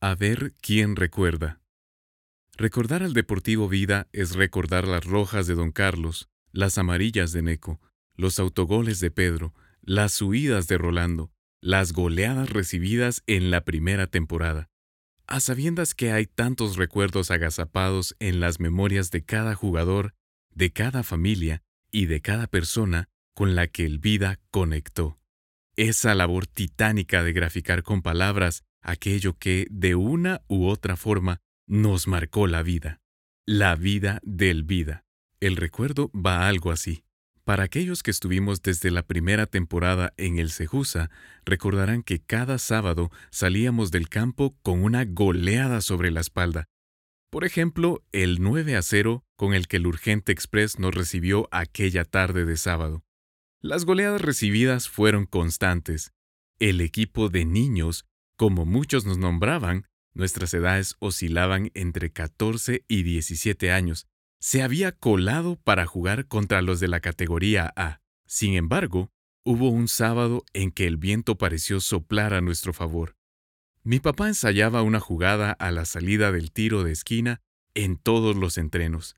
A ver quién recuerda. Recordar al Deportivo Vida es recordar las rojas de Don Carlos, las amarillas de Neco, los autogoles de Pedro, las huidas de Rolando, las goleadas recibidas en la primera temporada. A sabiendas que hay tantos recuerdos agazapados en las memorias de cada jugador, de cada familia y de cada persona con la que el vida conectó. Esa labor titánica de graficar con palabras aquello que, de una u otra forma, nos marcó la vida. La vida del vida. El recuerdo va algo así. Para aquellos que estuvimos desde la primera temporada en el Cejusa, recordarán que cada sábado salíamos del campo con una goleada sobre la espalda. Por ejemplo, el 9 a 0 con el que el Urgente Express nos recibió aquella tarde de sábado. Las goleadas recibidas fueron constantes. El equipo de niños, como muchos nos nombraban, nuestras edades oscilaban entre 14 y 17 años, se había colado para jugar contra los de la categoría A. Sin embargo, hubo un sábado en que el viento pareció soplar a nuestro favor. Mi papá ensayaba una jugada a la salida del tiro de esquina en todos los entrenos.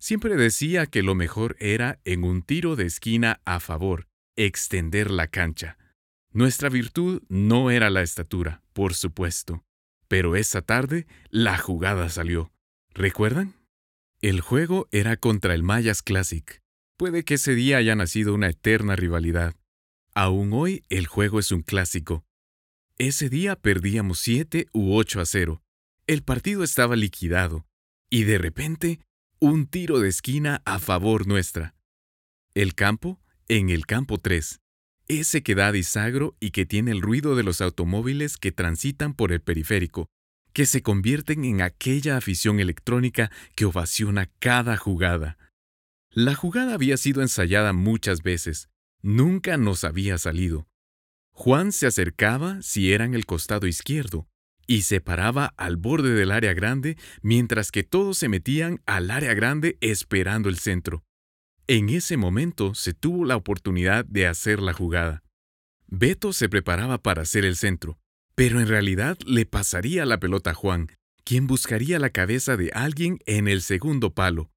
Siempre decía que lo mejor era en un tiro de esquina a favor, extender la cancha. Nuestra virtud no era la estatura, por supuesto, pero esa tarde la jugada salió. ¿Recuerdan? El juego era contra el Mayas Classic. Puede que ese día haya nacido una eterna rivalidad. Aún hoy el juego es un clásico. Ese día perdíamos 7 u 8 a 0. El partido estaba liquidado. Y de repente, un tiro de esquina a favor nuestra. El campo, en el campo 3. Ese que da disagro y que tiene el ruido de los automóviles que transitan por el periférico que se convierten en aquella afición electrónica que ovaciona cada jugada. La jugada había sido ensayada muchas veces, nunca nos había salido. Juan se acercaba si era en el costado izquierdo, y se paraba al borde del área grande mientras que todos se metían al área grande esperando el centro. En ese momento se tuvo la oportunidad de hacer la jugada. Beto se preparaba para hacer el centro, pero en realidad le pasaría la pelota a Juan, quien buscaría la cabeza de alguien en el segundo palo.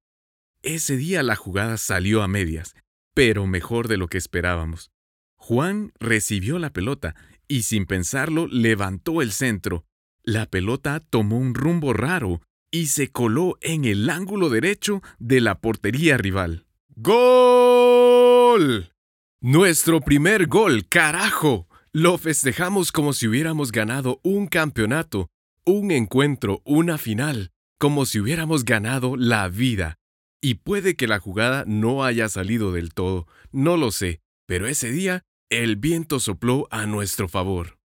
Ese día la jugada salió a medias, pero mejor de lo que esperábamos. Juan recibió la pelota y sin pensarlo levantó el centro. La pelota tomó un rumbo raro y se coló en el ángulo derecho de la portería rival. ¡Gol! Nuestro primer gol, carajo. Lo festejamos como si hubiéramos ganado un campeonato, un encuentro, una final, como si hubiéramos ganado la vida. Y puede que la jugada no haya salido del todo, no lo sé, pero ese día el viento sopló a nuestro favor.